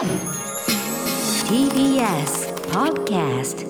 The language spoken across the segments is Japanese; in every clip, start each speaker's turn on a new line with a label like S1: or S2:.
S1: TBS Podcast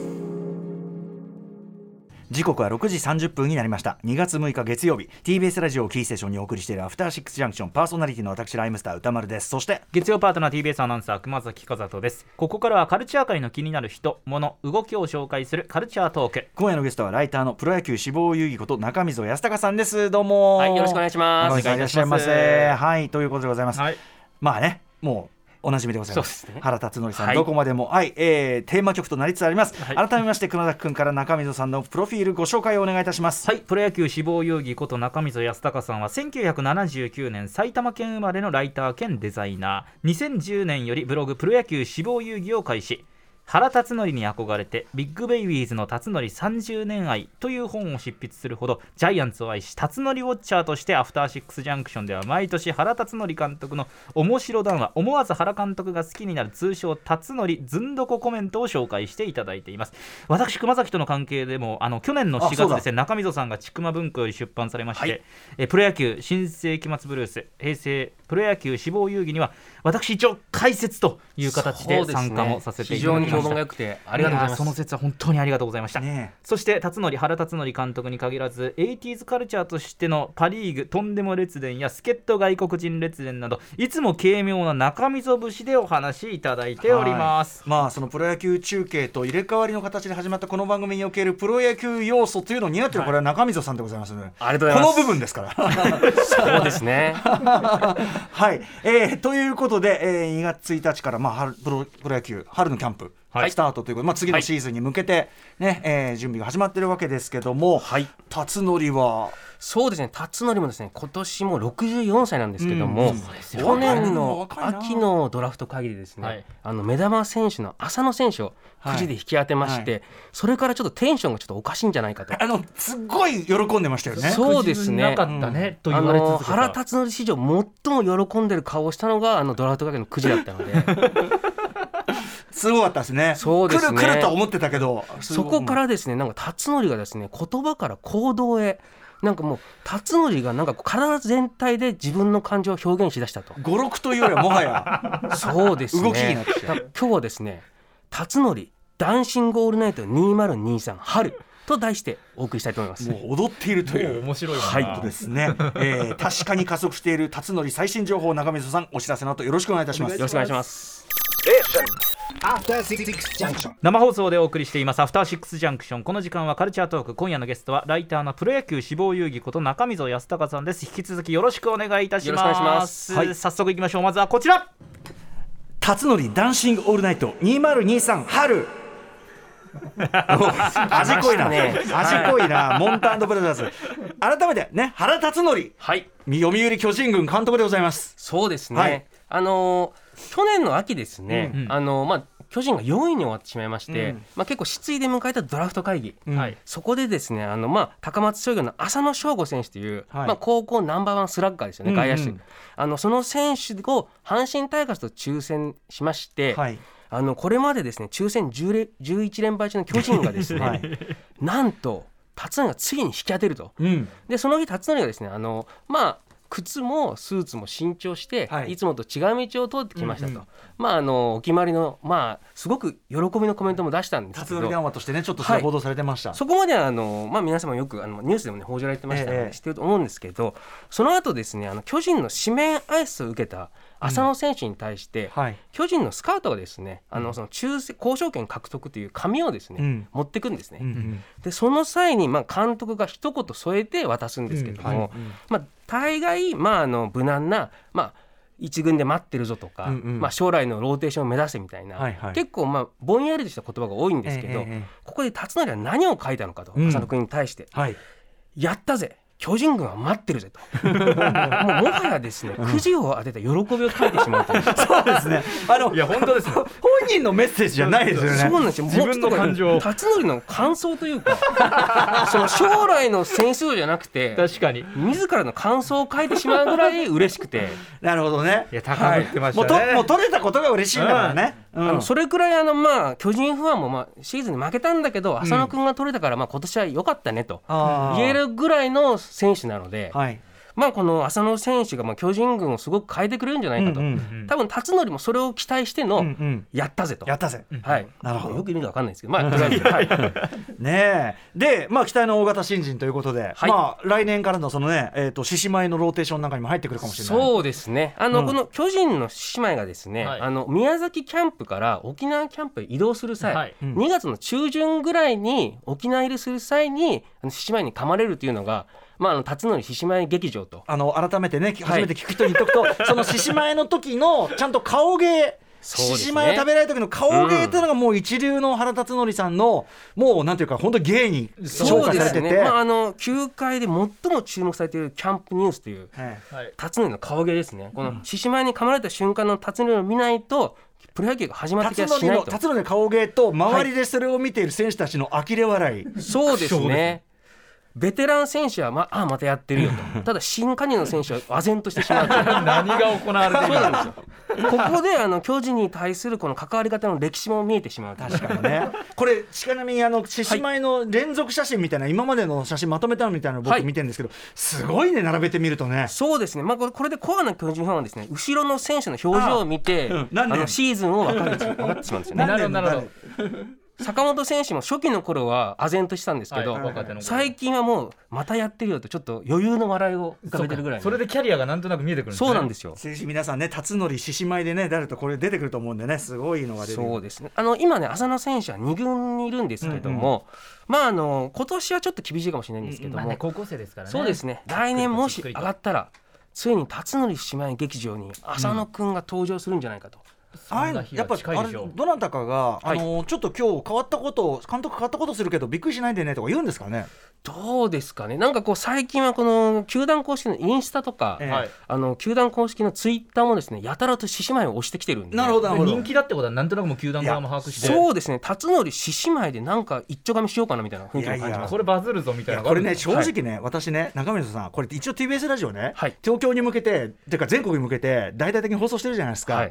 S2: 時刻は6時30分になりました。2月6日月曜日。TBS ラジオをキーステーションにお送りしているアフターシックスジャンクション。パーソナリティの私ライムスター歌丸です。そして
S3: 月曜パートナー TBS アナウンサー熊崎和人です。ここからはカルチャー界の気になる人物動きを紹介するカルチャートーク。
S2: 今夜のゲストはライターのプロ野球志望遊戯こと中溝康隆さんです。どうも
S4: はい、よろしくお願いします。
S2: 中溝さんいらっしゃいませ。はいということでございます、
S3: はい。
S2: まあねもうおなじみでございます。
S4: ね。
S2: 原辰徳さん、
S4: はい。
S2: どこまでもはい、えー、テーマ曲となりつつあります、
S3: はい。
S2: 改めまして熊崎君から中溝さんのプロフィールご紹介をお願いいたします。
S3: はい。プロ野球死亡遊戯こと中溝康隆さんは1979年埼玉県生まれのライター兼デザイナー2010年よりブログプロ野球死亡遊戯を開始原辰徳に憧れてビッグベイビーズの辰徳30年愛という本を執筆するほどジャイアンツを愛し辰徳ウォッチャーとしてアフターシックスジャンクションでは毎年原辰徳監督の面白談話思わず原監督が好きになる通称辰徳ずんどこコメントを紹介していただいています。私熊崎との関係でもあの去年の4
S2: あそうだ。
S3: 月ですね中溝さんがちくま文庫より出版されまして、
S4: はい。
S3: えプロ野球新世紀末ブルース平成プロ野球志望遊戯には私一応解説という形で参加もさせてい
S4: 非常に評
S3: ただきました。
S4: 判が良くてありがとうございます。
S3: その説は本当にありがとうございました、
S2: ね
S3: そして辰徳原辰徳監督に限らず 80s カルチャーとしてのパ・リーグとんでも列伝や助っ人外国人列伝などいつも軽妙な中溝節でお話しいただいております、
S2: まあそのプロ野球中継と入れ替わりの形で始まったこの番組におけるプロ野球要素というのを担っているこれは中溝さんでございますので、
S4: ありがとうございます。
S2: この部分ですから。
S4: そうですね。
S2: はい、えーということことで、えー2月1日から、まあ、春プロプロ野球春のキャンプ、
S3: はい。
S2: スタートということで、まあ、次のシーズンに向けて、ねえー準備が始まっているわけですけども、
S4: はい。
S2: 辰徳は？
S4: そうですね。辰徳もですね、今年も64歳なんですけども、
S2: うん。
S4: 去年の秋のドラフト会議でですね、
S3: はい。
S4: あの目玉選手の浅野選手をくじで引き当てまして、それからちょっとテンションがちょっとおかしいんじゃないかと。
S2: あのすっごい喜んでましたよね。
S4: そうですね。
S3: なかったね、と
S4: あ
S3: 言われ続けた
S4: の原辰徳史上最も喜んでる顔をしたのがあのドラフト会議のくじだったので
S2: すごかったですね。
S4: そうですね。
S2: 来る来るとは思ってたけど、
S4: そこからですねなんか辰徳がですね言葉から行動へなんかもう辰徳がなんか体全体で自分の感情を表現しだしたと。
S2: 語録というよりはもはや。
S4: そうですね。
S2: 動きになってきた。
S4: 今日はですね辰徳ダンシングオールナイト2023春と題してお送りしたいと思います。
S2: もう踊っているという。
S3: 面白い
S2: はいですね、えー、確かに加速している辰徳最新情報中溝さんお知らせの後よろしくお願いいたします。
S4: よろしくお願いします。
S5: Junction.
S3: 生放送でお送りしています。アフターシックスジャンクションこの時間はカルチャートーク。今夜のゲストはライターのプロ野球志望遊戯こと中溝康隆さんです。引き続きよろしくお願いいたします。
S4: よろしくお願いします。
S2: はい。
S3: 早速いきましょう。まずはこちら。
S2: 辰徳ダンシングオールナイト。2023春。味濃いな、
S4: ね。
S2: 味濃いな、モンタブラザーズ。改めてね原辰徳。
S4: はい。
S2: 読売巨人軍監督でございます。
S4: そうですね、
S2: はい。
S4: あのー去年の秋ですね、
S3: うんうん。
S4: あのーまあ巨人が4位に終わってしまいまして、
S2: うん。
S4: まあ、結構失意で迎えたドラフト会議、
S2: うん。
S3: はい。
S4: そこでですねあの、まあ、高松商業の浅野翔吾選手という、
S2: はい。
S4: まあ、高校ナンバーワンスラッガーですよね、
S2: うんうん。
S4: 外野手。あのその選手を阪神タイガースと抽選しまして、
S2: はい。
S4: あのこれまでですね抽選10れ11連敗中の巨人がですね、
S2: はい。
S4: なんと辰徳が次に引き当てると。
S2: うん。
S4: でその日辰徳がですねあのまあ靴もスーツも新調して、
S2: はい。
S4: い、つもと違う道を通ってきましたと、
S2: うんうん。
S4: まああのお決まりのまあすごく喜びのコメントも出したんですけど。
S2: 談話としてねちょっと報道されてました、
S4: そこまではあの、まあ、皆様よくあのニュースでも、ね、報じられてましたので、
S2: ええ
S4: 知ってると思うんですけどその後ですねあの巨人の指名挨拶を受けた浅野選手に対して、
S2: はい。
S4: 巨人のスカウトがですねあのその抽選交渉権獲得という紙をですね、
S2: うん。
S4: 持ってくんですね。
S2: うんうん。
S4: でその際にまあ監督が一言添えて渡すんですけども、
S2: うん。はい。
S4: まあ、大概まああの無難な、まあ、一軍で待ってるぞとか、
S2: うんうん。
S4: まあ、将来のローテーションを目指せみたいな、
S2: はいはい。
S4: 結構まあぼんやりとした言葉が多いんですけど、
S2: ええええ
S4: ここで辰徳は何を書いたのかと、
S2: うん。
S4: 浅野君に対して。
S2: はい「
S4: やったぜ巨人軍は待ってるぜと。もうもはやですねくじを当てた喜びを書いてしまうという。
S2: そうですね。あの
S3: いや本当です
S2: 本人のメッセージじゃないですよね。
S4: そうなんですよ。
S3: 自分の感情を。
S4: 辰徳の感想というか その将来の選手じゃなくて
S3: 確かに。
S4: 自らの感想を書いてしまうぐらい嬉しくて、
S2: なるほどね。
S3: いや高ぶってましたね。
S2: はい。もうともう取れたことが嬉しいんだからね。うん
S4: あのそれくらいあのまあ巨人ファンもまあシーズンに負けたんだけど浅野君が取れたからまあ今年は良かったねと言えるぐらいの選手なので、
S2: はい。
S4: まあこの浅野選手がまあ巨人軍をすごく変えてくれるんじゃないかと、
S2: うんうん
S3: うん。
S4: 多分辰徳もそれを期待しての、
S2: うんうん。
S4: やったぜと。
S2: やったぜ。
S4: はい、
S2: なるほど。
S4: よく見るか分かんないですけど、まあ、とりあえず、はい、
S2: ねえ。でまあ期待の大型新人ということで、
S4: はい。
S2: まあ来年からのそのねえっ、と獅子舞のローテーションなんかにも入ってくるかもしれない。
S4: そうですね、あの、
S2: うん。
S4: この巨人の姉妹がですね、
S3: はい。
S4: あの宮崎キャンプから沖縄キャンプへ移動する際、
S3: はい。
S2: うん。
S4: 2月の中旬ぐらいに沖縄入りする際に、獅子舞に噛まれるというのが、まあ、あの辰徳獅子舞劇場と。
S2: あの改めてね初めて聞く人に言っとくと、その獅子舞の時のちゃんと顔芸。獅子舞を食べられる時の顔芸っていうのがもう一流の原辰徳さんのもうなんていうか本当芸に昇
S4: そう
S2: 華されてて、
S4: ですね、まあ、あの球界で最も注目されているキャンプニュースという
S2: はい。
S3: はい。
S4: 辰徳の顔芸ですね、この獅子舞に噛まれた瞬間の辰徳を見ないと、プロ野球が始まってき
S2: 辰徳
S4: はしないと。
S2: の辰徳の顔芸と周りでそれを見ている選手たちの呆れ笑い、
S4: そうです
S3: そうです
S4: ね。ベテラン選手は、まあ、あまたやってるよと。ただ、新加入の選手は唖然としてしまうという。
S3: 何が行われている
S4: そうなんですよ。ここで、あの、巨人に対するこの関わり方の歴史も見えてしまう。
S2: 確かにねこれちなみにあの獅子舞の連続写真みたいな、今までの写真まとめたのみたいなの僕
S4: はい
S2: 見てるんですけど、すごいね並べてみるとね
S4: そうですね、まあ、これこれでコアな巨人ファンはですね後ろの選手の表情を見てあ、
S2: うん何年？
S4: のシーズンを分かる分かってしまうんですよね。
S3: なるほどなるほど
S4: 坂本選手も初期の頃は唖然としたんですけど、
S3: はい若手の頃
S4: 最近はもうまたやってるよとちょっと余裕の笑いを浮かべてるぐらい。の
S3: それでキャリアがなんとなく見えてくるんですね。
S4: そうなんですよ。
S2: ぜひ皆さんね辰徳獅子舞でね誰とこれ出てくると思うんでねすごいのが出て
S4: そうですね。あの今ね浅野選手は2軍にいるんですけども、まああの今年はちょっと厳しいかもしれないんですけども、
S3: まあね高校生ですからね。
S4: そうですね。来年もし上がったらついに辰徳姉妹劇場に浅野くんが登場するんじゃないかと。
S2: あやっぱあれどなたかが、あのちょっと今日変わったことを監督変わったことするけどびっくりしないでねとか言うんですかね？
S4: どうですかね？なんかこう最近はこの球団公式のインスタとか、あの球団公式のツイッターもですねやたらと獅子舞を押してきてるんで。
S2: なるほどなるほど。
S3: 人気だってことはなんとなくもう球団側も把握して
S4: そうですね。辰徳獅子舞でなんか一丁紙しようかなみたいな雰囲気を感じ
S2: いやいや
S4: ます。
S3: これバズるぞみ
S2: い
S3: たいな
S2: やこれね正
S3: はい
S2: 直ね、私ね中水さんこれ一応 TBS ラジオね、
S4: はい
S2: 東京に向けててか全国に向けて大々的に放送してるじゃないですか。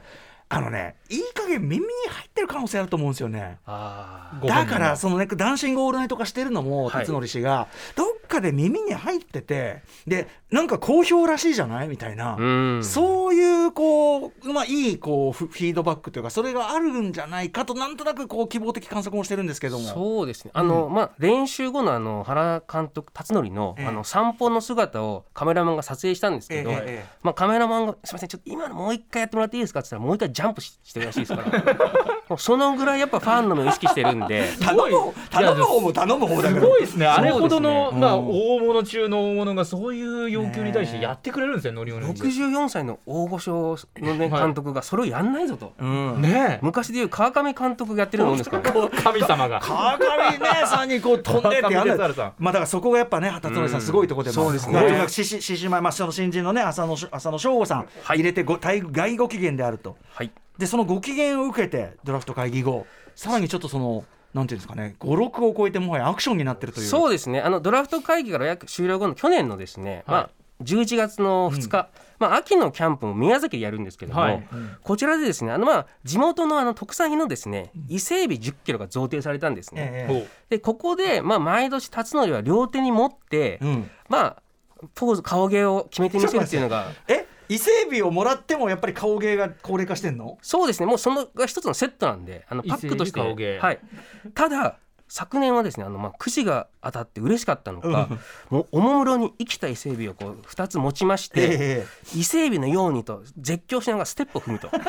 S4: はい
S2: あのねいい加減耳に入ってる可能性あると思うんですよね。だからそのねダンシングオールナイト化してるのも
S4: はい。
S2: 辰徳氏がどっかで耳に入っててでなんか好評らしいじゃない？みたいな、
S4: うん。
S2: そういうこうまあいいこうフフィードバックというかそれがあるんじゃないかとなんとなくこう希望的観測もしてるんですけども。
S4: そうですね。あの、まあ練習後のあの原監督辰徳の、
S2: ええ。
S4: あの散歩の姿をカメラマンが撮影したんですけど、
S2: ええええ
S4: まあカメラマンがすみませんちょっと今のもう一回やってもらっていいですか？って言ったらもう一回ジャンプししてるらしいですから。も うそのぐらいやっぱファンの目を意識してるんで。
S2: 頼む方頼む方も頼む方だから。
S3: すごいですね。あれほどの、
S2: ね
S3: まあ、
S2: うん
S3: 大物中の大物がそういう要求に対してやってくれるんですよ、ノリノリで
S4: 64歳の大御所の、ね、
S3: はい。
S4: 監督がそれをやんないぞと、
S2: うん。
S3: ね
S4: 昔でいう川上監督がやってるのもんですから、ね、
S3: え神様が。
S2: 川上ねさんにこう飛んでってやるまあだからそこがやっぱね畑徳さんすごいところでも
S4: そうですね。
S2: まあとにかく獅子舞まあその新人のね浅野浅野翔吾さん入れてご対外ご機嫌であると。
S4: はい
S2: でそのご機嫌を受けてドラフト会議後さらにちょっとそのなんていうんですかね56を超えてもはやアクションになってるという。
S4: そうですね。あのドラフト会議から約終了後の去年のですね、まあ、11月の2日、まあ、秋のキャンプも宮崎でやるんですけども、
S3: はい。
S4: こちらでですねあの、まあ、地元のあの特産品のですね伊勢海老10キロが贈呈されたんですね。
S2: え
S4: でここで、まあ、毎年辰徳は両手に持って、
S2: うん。
S4: まあポーズ顔芸を決めてみせるっていうのが
S2: え伊勢海老をもらってもやっぱり顔芸が高齢化してんの？
S4: そうですね。もうそのが一つのセットなんであのパックとして。
S3: 顔芸。
S4: はい、ただ昨年はですねあの、まあ、くじが当たって嬉しかったのか、もうおもむろに生きた伊勢海老をこう2つ持ちまして、
S2: え
S4: 伊勢海老のようにと絶叫しながらステップを踏むと。
S2: え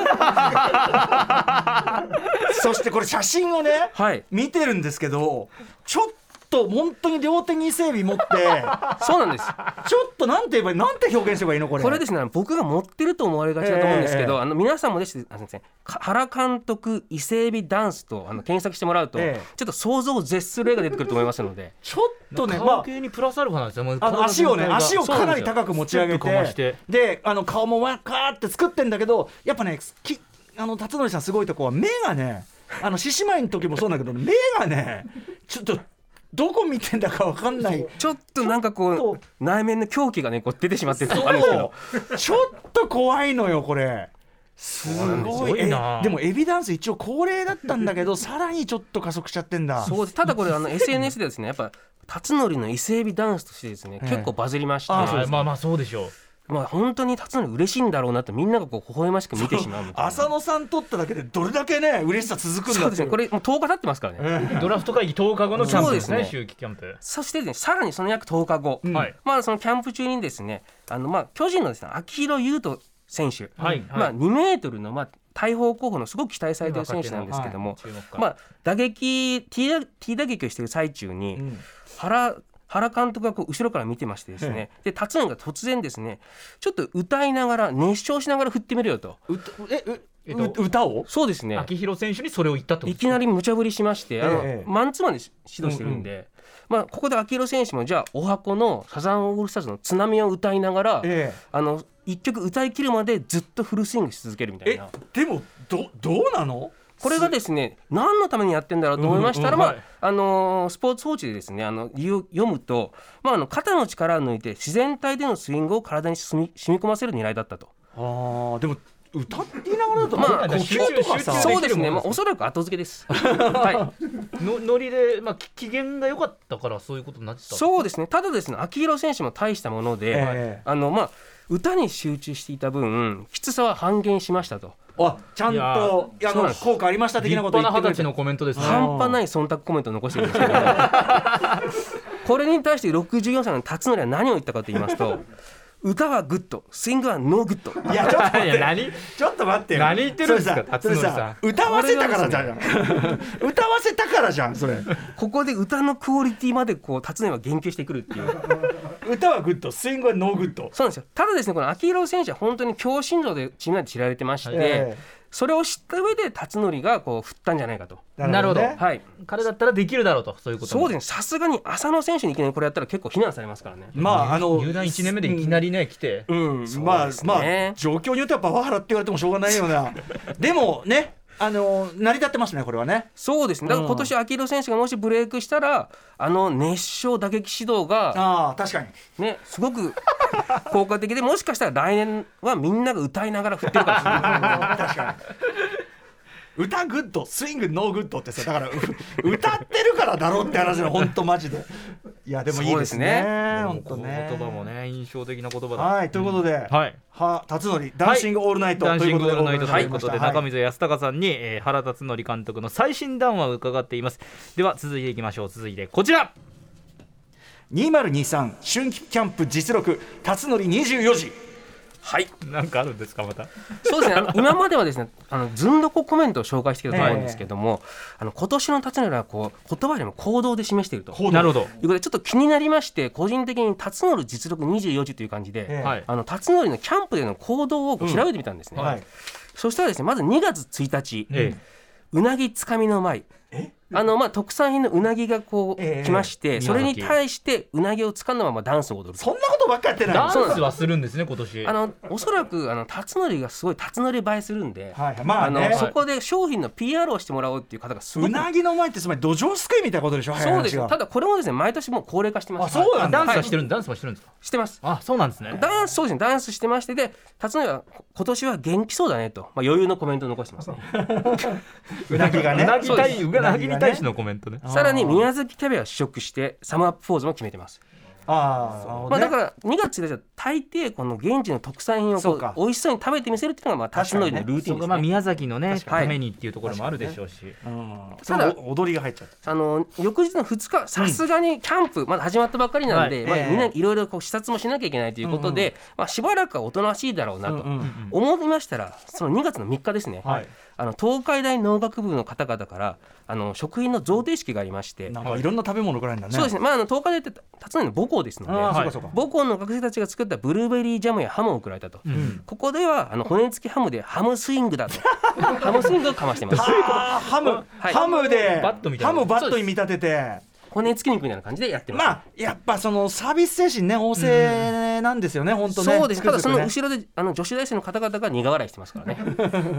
S2: そしてこれ写真をね
S4: はい。
S2: 見てるんですけどちょっと本当に両手に伊勢海老持って
S4: そうなんです。
S2: ちょっとなんて言えばいいなんて表現すればいいのこれ。
S4: これですね僕が持ってると思われがちだと思うんですけど、
S2: ええ
S4: あの皆さんもですねあすいませんか原監督伊勢海老ダンスとあの検索してもらうと、
S2: ええ。
S4: ちょっと想像を絶する絵が出てくると思いますので。
S2: ちょっとねま
S3: 顔
S2: あ
S3: 系にプラスアルファなんですよ。もう
S2: あの足をね足をかなり高く持ち上げ
S3: て。
S2: て。であの顔もわかーって作ってんだけどやっぱねきあの辰徳さんすごいとこは目がねあの獅子舞の時もそうなんだけど目がねちょっとどこ見てんだかわかんない。
S4: ちょっとなんかこう内面の狂気がねこう出てしまってる。とこあるんですけど
S2: そうちょっと怖いのよこれ。すごい。
S3: な。
S2: えでもエビダンス一応恒例だったんだけどさらにちょっと加速しちゃってんだ。
S4: そうです。ただこれあの SNS でですねやっぱ辰徳の伊勢海老ダンスとしてですね、
S2: ええ。
S4: 結構バズりまして、
S3: まあまあそうでしょう
S4: まあ本当に辰徳嬉しいんだろうなとみんながこう微笑ましく見てしまう。
S2: 浅野さん取っただけでどれだけね嬉しさ続くんだっていう。
S4: そうですね。これもう10日経ってますからね。
S3: ドラフト会議10日後のキャンプですね。
S4: そうです
S3: 秋季キャンプ、
S4: そしてね、さらにその約10日後、
S3: はい。
S4: まあそのキャンプ中にですね、あのまあ巨人のですね、秋広優斗選手、
S3: はい
S4: まあ
S3: はい
S4: 2メートルのまあ大砲候補のすごく期待されている選手なんですけども、
S3: 注目か。
S4: まあ打撃 T 打 T 打撃をしている最中に、
S2: ん。
S4: 原原監督がこう後ろから見てましてですね、で達也が突然ですね、ちょっと歌いながら熱唱しながら振ってみるよと。
S2: うえ
S3: っと
S2: う歌を？
S4: そうですね。
S3: 秋広選手にそれを言ったと
S4: いきなり無茶ぶりしまして、あの
S2: ええ。
S4: マンツーマンで指導してるんで、まあ、ここで秋広選手もじゃあお箱のサザンオールスターズの津波を歌いながら、
S2: え
S4: あの一曲歌い切るまでずっとフルスイングし続けるみたい
S2: え
S4: な。
S2: でもどどうなの？
S4: これがですね何のためにやってんだろうと思いましたら、まあ
S3: うんうんはい
S4: あのースポーツ報知でですねあの理由を読むと、まあ、あの肩の力を抜いて自然体でのスイングを体に染み染み込ませる狙いだったと。
S2: あーでも歌っていながらだと
S4: まあ
S2: 呼吸とかさ
S4: そうですね、まあ、おそらく後付けです。はい。
S3: のノリで、まあ、き機嫌が良かったからそういうことになってた
S4: そうですね。ただですね秋広選手も大したもので、
S2: ええ。
S4: あのまあ歌に集中していた分きつさは半減しましたと、
S2: あちゃんといやあの効果ありました的なこと
S3: 立派
S2: 言ってくれて
S3: な二十歳のコメントですね。
S2: は
S4: 半端ない忖度コメントを残してるんですけどこれに対して64歳の辰徳は何を言ったかと言いますと 歌はグッドスイングはノーグッド。
S2: いやちょっと待って。
S3: 何？
S2: ちょっと待ってよ。
S3: 何言ってるんですか
S2: それさそれ
S3: 辰徳さん。
S2: さ歌わせたからじゃん。歌わせたからじゃんそれ。
S4: ここで歌のクオリティまでこう辰徳は言及してくるっていう
S2: 歌はグッドスイングはノーグッド。
S4: そうなんですよ。ただですねこの秋広選手は本当に強心臓でチーム内で知られてまして、
S2: え
S4: それを知った上で辰徳がこう振ったんじゃないかと。
S2: え
S3: なるほど
S2: ね。
S4: はい。
S3: 彼だったらできるだろうとそういうこと
S4: そうですね。さすがに浅野選手にいきなりこれやったら結構非難されますからね。
S2: まああの
S3: 入団1年目でいきなりね来て。
S2: うん。
S4: そう
S2: まあまあ状況によってはパワハラって言われてもしょうがないような。でもねあの成り立ってますねこれはね。
S4: そうですね。だから今年秋広選手がもしブレイクしたらあの熱唱打撃指導が
S2: ああ確かに。
S4: ねすごく効果的でもしかしたら来年はみんなが歌いながら振ってるかもしれない。
S2: 確かに。歌グッドスイングノーグッドってさだからう歌ってるからだろうって話の本当マジでいやでもいいですね。本当ね。
S3: 言葉もね印象的な言葉だ。
S2: はいということで、
S3: はい。
S2: は辰徳ダンシングオールナイト、
S3: ダンシングオールナイトと
S2: はい
S3: いうことで、
S2: はい。
S3: 中溝康隆さんに、えー原辰徳監督の最新談話を伺っています。では続いていきましょう。続いてこちら。
S2: 2023春季キャンプ実録辰徳24時
S4: はい。
S3: なんかあるんですかまた？
S4: そうですね。今まではですねあのずんどこコメントを紹介してきたと思うんですけども、あの今年の辰徳はこう言葉よりも行動で示していると。
S2: う
S3: なるほど。
S4: ということでちょっと気になりまして個人的に辰徳実録24時という感じで、
S2: ええ。
S3: はい。
S4: あの辰徳のキャンプでの行動を調べてみたんですね、
S2: はい。
S4: そしたらですねまず2月1日、
S3: え
S4: うなぎつかみの舞あのまあ特産品のうなぎがこう、
S2: ええ
S4: 来ましてそれに対してうなぎを掴んだままダンスを踊ると。
S2: そんなことばっかやってない。
S3: ダンスはするんですね今年。
S4: あのおそらくあの辰徳がすごい辰徳映えするんで、
S2: はいまあ
S4: あの
S2: ね
S4: そこで商品の PR をしてもらおうっていう方がすごく
S2: うなぎの前ってつまり土壌すくいみたいなことでしょ
S4: そうですただこれもですね毎年もう高齢化してます
S2: あそうなんだ
S3: ダンスはしてるんダンスはしてるんですか
S4: してます。
S3: あそうなんですね。
S4: ダンスそうですね。ダンスしてましてで辰徳は今年は元気そうだねと、まあ、余裕のコメントを残してますね。
S2: うなぎがね。
S3: うなぎ対
S4: う
S3: なぎに対してのコメントね。
S4: さらに宮崎キャベを試食してサムアップポーズも決めてます、
S2: ああ、
S4: まあ、だから2月1日は大抵この現地の特産品をこ
S2: そう
S4: 美味しそうに食べてみせるっていうのがまあ辰徳のルーティンですね。
S3: かまあ宮崎のねためにっていうところもあるでしょうし。
S2: うん、
S4: ただ
S2: 踊りが入っちゃった。
S4: あの翌日の2日さすがにキャンプまだ始まったばっかりなんで、まあ、
S2: はい。ええ
S4: みんないろいろこう視察もしなきゃいけないということで、まあ、しばらくはおとなしいだろうなと。
S2: うんうん
S4: 思いましたらその2月の3日ですね、
S2: はい。
S4: あの東海大農学部の方々からあの食品の贈呈式がありまして、
S2: なんかいろんな食べ物くらいんだね。
S4: そうですね、まあ、あの東海大って辰徳の母校ですので、
S2: ああ、
S3: はい
S4: 母校の学生たちが作ったブルーベリージャムやハムを送られたと、
S3: ん。
S4: ここではあの骨付きハムでハムスイングだと。ハムスイングをかましてます。
S2: ハム、
S4: はい。
S2: ハムで。
S3: バットみたいな。
S2: ハムバットに見立てて。
S4: 骨付き肉みたいな感じでやってます、
S2: まあやっぱそのサービス精神ね旺盛なんですよね、本当ね。
S4: そうです、ただその後ろであの女子大生の方々が苦笑いしてますからね。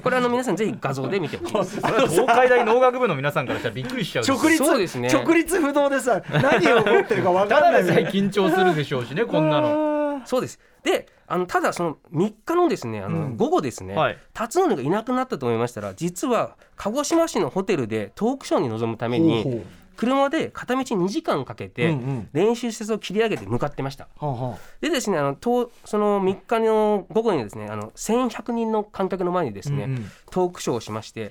S4: これあの皆さんぜひ画像で見てほしい
S3: 東海大農学部の皆さんからしたらびっくりしちゃう。
S2: 直立
S4: そうですね。
S2: 直立不動でさ何を思ってるか分か
S3: ただ
S2: んない。
S3: でさえ緊張するでしょうしねこんなの
S4: そうです。であのただその3日のですねあの、
S2: うん。
S4: 午後ですね、
S3: はい。
S4: 辰徳がいなくなったと思いましたら実は鹿児島市のホテルでトークショーに臨むために車で片道2時間かけて
S2: うんうん。
S4: 練習施設を切り上げて向かってました。
S2: はあはあ。
S4: でですねあのとその3日の午後にですねあの1100人の観客の前にですね、
S2: うんうん。
S4: トークショーをしまして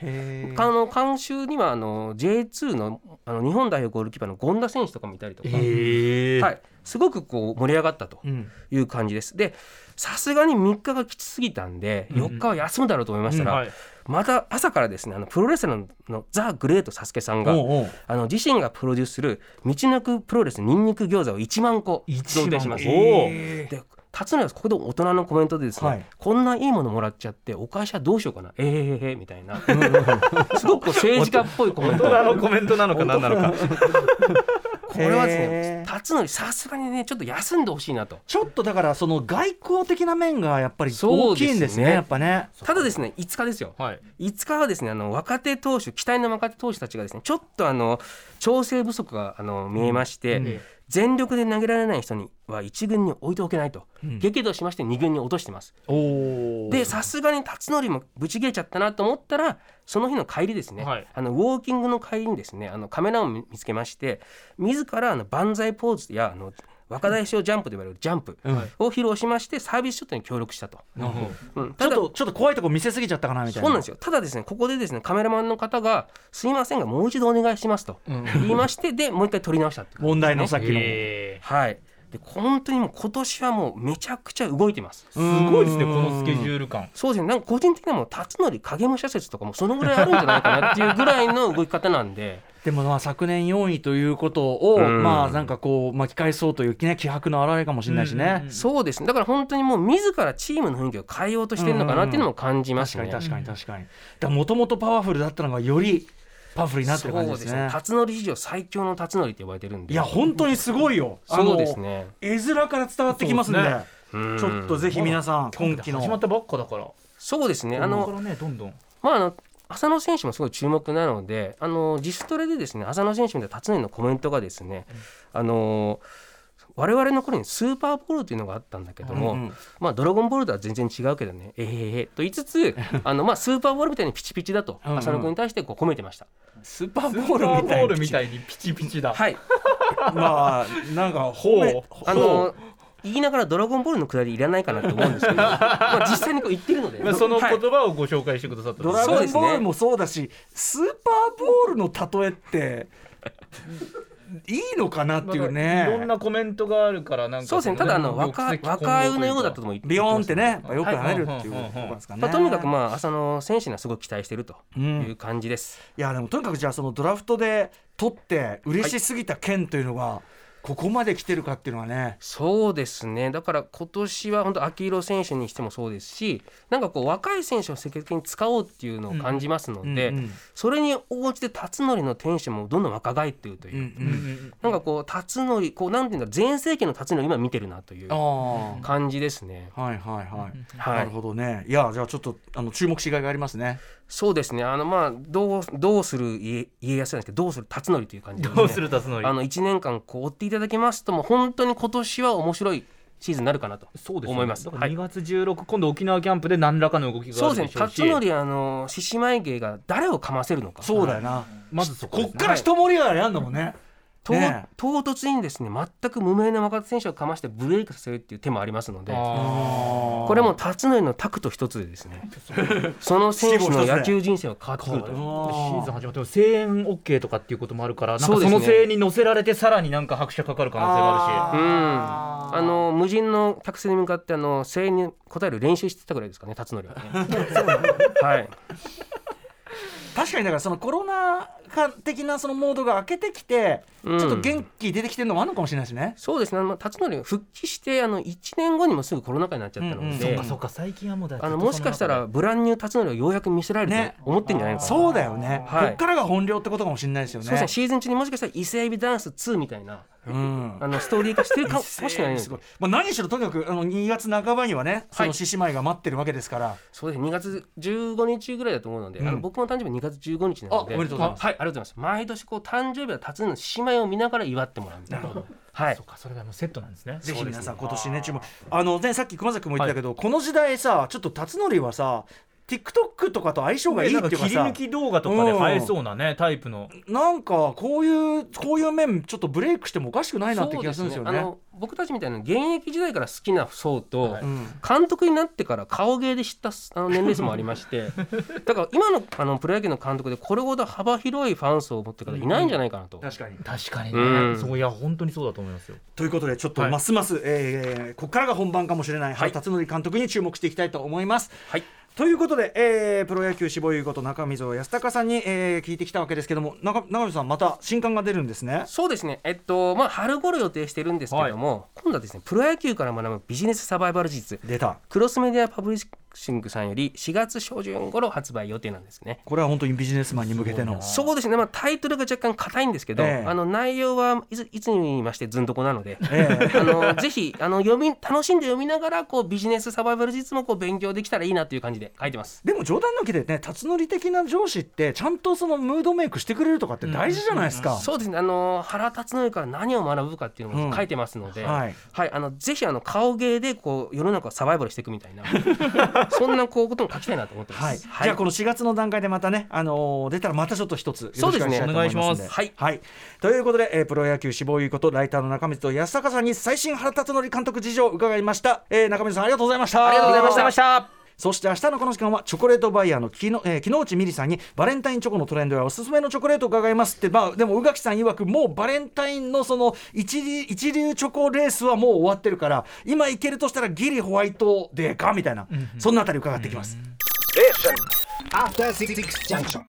S4: あの監修にはあの J2 のあの日本代表ゴールキーパーの権田選手とかもいたりとか、はい、すごくこう盛り上がったと
S2: うん。
S4: いう感じです。でさすがに3日がきつすぎたんで4日は休むだろうと思いましたら、
S3: はい。
S4: また朝からですねあのプロレスラーのザ・グレートサスケさんがあの自身がプロデュースする道のくプロレスニンニク餃子を1万個贈呈します。
S3: おお
S4: で辰野はここで大人のコメントでですね、
S2: はい。
S4: こんないいものもらっちゃってお会社どうしようかな。えー、えー、えー、みたいな。すごく政治家っぽいコメント。
S3: 大人のコメントなのか何なのか
S4: これはです
S2: へ
S4: ね
S2: ー
S4: 辰野にさすがにねちょっと休んでほしいなと。
S2: ちょっとだからその外交的な面がやっぱり大きいんですねやっぱね。
S4: ただですね5日ですよ。
S3: はい。
S4: 5日はですねあの若手投手期待の若手投手たちがですねちょっとあの調整不足があの見えまして、
S2: うん
S4: 全力で投げられない人には1軍に置いておけないと、
S2: うん。
S4: 激怒しまして2軍に落としてます。
S2: お
S4: でさすがに辰徳もブチ切れちゃったなと思ったらその日の帰りですね、
S3: はい。
S4: あのウォーキングの帰りにですねあのカメラを見つけまして自らあの万歳ポーズやあの若大将ジャンプと言われるジャンプ
S2: うん。
S4: を披露しましてサービスショットに協力したと、うん、
S2: ちょっとちょっと怖いとこ見せすぎちゃったかなみたいな。
S4: そうなんですよ。ただですねここでですねカメラマンの方が「すいませんがもう一度お願いします」と言いましてでもう一回撮り直したっていう。
S2: 問題のさっきの
S3: へ
S4: はい。で本当にもう今年はもうめちゃくちゃ動いてます。
S3: ーすごいですねこのスケジュール感。
S4: そうですね。なんか個人的にはもう辰徳影武者説とかもそのぐらいあるんじゃないかなっていうぐらいの動き方なんで
S2: でもまあ昨年4位ということを、
S4: うん。
S2: まあなんかこう巻き返そうという、ね、気迫の表れかもしれないしね、
S3: うん。うん。
S4: そうです。ねだから本当にもう自らチームの雰囲気を変えようとしてるのかなっていうのも感じますね。
S2: 確かに確かに確かに。だからもともとパワフルだったのがよりパワフルになってる感じ
S4: そう
S2: でね。
S4: ですすね辰徳史上最強の辰徳って呼ばれてるんで。
S2: いや本当にすごいよ。
S4: そうですね。
S2: 絵面から伝わってきますんで
S3: そうで
S4: うん。
S2: ちょっとぜひ皆さん今期の。
S3: 始まったばっかだから。
S4: そうですね。あの
S3: ねどんどん。
S4: まああの浅野選手もすごい注目なのであの自主トレでですね浅野選手みたいな辰徳のコメントがですね、あの我々の頃にスーパーボールというのがあったんだけども、
S2: うんうん。
S4: まあ、ドラゴンボールとは全然違うけどねえへへへと言いつつあの、まあ、スーパーボールみたいにピチピチだと
S2: うんうん。
S4: 浅野君に対してこう褒めてました。
S2: スーパーボールみたいに。
S3: ピチピチだ。
S4: はい。
S2: まあなんか褒め
S4: あの言いながらドラゴンボールのくだりいらないかなと思うんですけど まあ実際にこう言ってるので、
S3: まあその
S4: はい。
S3: 言葉をご紹介してくださった
S2: ドラゴンボールもそうだしスーパーボールの例えっていいのかなっていうね。
S3: いろんなコメントがあるからなんか
S4: そうですね。ただあの若若いのようだったとも言って
S2: ビヨーンってねやっぱよく
S4: はい
S2: 跳ねるっていうところなんですかね、
S4: まあ、とにかくまあ浅野選手にはすごい期待してると
S2: う
S4: い
S2: ん
S4: う感じです。
S2: いやでもとにかくじゃあそのドラフトで取って嬉しすぎた件というのがここまで来てるかっていうのはね、
S4: そうですね。だから今年は本当秋広選手にしてもそうですしなんかこう若い選手を積極的に使おうっていうのを感じますので、
S2: うんうん
S4: それに応じて辰徳のテンションもどんどん若返っているという、
S2: うんうん
S4: なんかこう辰徳こうなんていうんだ全盛期の辰徳今見てるなという
S2: あ
S4: 感じですね。
S2: あはいはいはい、
S4: はい。
S2: なるほどね。いやじゃあちょっとあの注目しがいがありますね。
S4: そうですね。あのまあどうどうする家家康なんですけどどうする辰徳という感じで、ね、
S3: どうする辰徳？
S4: あの1年間こう追っていただきますともう本当に今年は面白いシーズンになるかなと
S3: そうですね。
S4: 思います。
S3: だから
S4: はい。
S3: 2月16、今度沖縄キャンプで何らかの動きが
S4: そうですね
S3: あるでしょうし。
S4: 辰徳あの獅子舞芸が誰をかませるのか。
S2: そうだよな、
S3: まずそこですね。
S2: こっから一盛り上がりあんだもんね、
S4: 唐突にですね全く無名な若手選手をかましてブレイクさせるっていう手もありますので
S3: あ
S4: これも辰徳のタクト一つでですね。その選手の野球人生は変わってくると
S3: ー。シーズン始まっても声援 OK とかっていうこともあるからなんか
S4: そ
S3: の声援に乗せられてさらになんか拍手かかる可能性もあるし。
S4: うん。あの無人の客船に向かってあの声援に応える練習してたぐらいですかね辰徳は。ねはい。
S2: 確かにだからそのコロナ禍的なそのモードが明けてきて、
S4: うん。
S2: ちょっと元気出てきてるのもあるのかもしれないしね。
S4: そうですね、まあ、辰徳復帰してあの1年後にもすぐコロナ禍になっちゃったので、
S2: うん。うん
S3: そうかそうか最近はもうだ
S4: あのもしかしたらブランニュー辰徳をようやく見せられる
S2: ね。
S4: と思ってるんじゃないのかな、
S2: そうだよね、
S4: はい。
S2: こっからが本領ってことかもしれないですよね。
S4: そうですね。シーズン中にもしかしたら伊勢海老ダンス2みたいな
S2: うん。
S4: あのストーリー化してるかも しれない
S2: す。ごい、まあ、何しろとにかくあの2月半ばにはねその獅子舞が待ってるわけですから、
S4: そうです2月15日ぐらいだと思うので、
S2: うん。
S4: あの僕の誕生日2月15日なので。
S2: あおめでとうございます。
S4: はいありがとうございます。毎年こう誕生日は辰徳の獅子舞を見ながら祝ってもらうみたいな。はい。
S3: そうかそれがもうセットなんですね。
S2: ぜひ皆さん今年ね注目。あのねさっき熊崎君も言ってたけど、この時代さちょっと辰徳はさ TikTok とかと相性がいいっていうか
S3: 切り
S2: さ
S3: 抜き動画とかで映えそうなね、タイプの。
S2: なんかこういうこういう面ちょっとブレイクしてもおかしくないなって気がするんですよね。
S4: 僕たちみたいな現役時代から好きな層と、監督になってから顔芸で知ったあの年齢層もありまして だから今のあのプロ野球の監督でこれほど幅広いファン層を持ってる方いないんじゃないかなと。
S2: 確かに。
S3: 確かに
S4: うん。
S3: そういや本当にそうだと思いますよ。
S2: ということでちょっと
S3: はい。
S2: ますます、えーここからが本番かもしれない原辰徳監督に注目していきたいと思います。
S4: はい。
S2: ということで、えープロ野球志望優こと中溝康隆さんに、えー聞いてきたわけですけども中中溝さんまた新刊が出るんですね。
S4: そうですね、えっとまあ、春頃予定してるんですけども、今度はですねプロ野球から学ぶビジネスサバイバル技術
S2: 出た。
S4: クロスメディアパブリッシングさんより4月初旬頃発売予定なんですね。
S2: これは本当にビジネスマンに向けての。
S4: そうですね、まあ、タイトルが若干硬いんですけど、
S2: ええ
S4: あの内容はいついつに言いましてずんどこなので、
S2: え
S4: あのぜひあの読み楽しんで読みながらこうビジネスサバイバル技術もこう勉強できたらいいなという感じで書いてます。
S2: でも冗談抜きでね辰徳的な上司ってちゃんとそのムードメイクしてくれるとかって大事じゃないですか。
S4: そうですねあの原辰徳から何を学ぶかっていうのも書いてますので、
S2: うんはい
S4: あのぜひあの顔芸でこう世の中をサバイバルしていくみたいな そんなこうことも書きたいなと思ってます。
S2: はい、じゃあこの4月の段階でまたね、あのー出たらまたちょっと一つよろしくお願いしたいと思います。んで
S3: そうですね。お願いします。
S4: はい。
S2: はい、ということで、えープロ野球志望いうことライターの中水と安坂さんに最新原辰徳監督事情を伺いました、えー中水さんありがとうございました。
S4: ありがとうございました
S3: た
S2: そして明日のこの時間はチョコレートバイヤーの木の、えー木之内美里さんにバレンタインチョコのトレンドやおすすめのチョコレートを伺います。ってまあでも宇垣さん曰くもうバレンタインのその一流一流チョコレースはもう終わってるから今いけるとしたらギリホワイトデーかみたいな、そんなあたり伺ってきます、
S5: After Junction.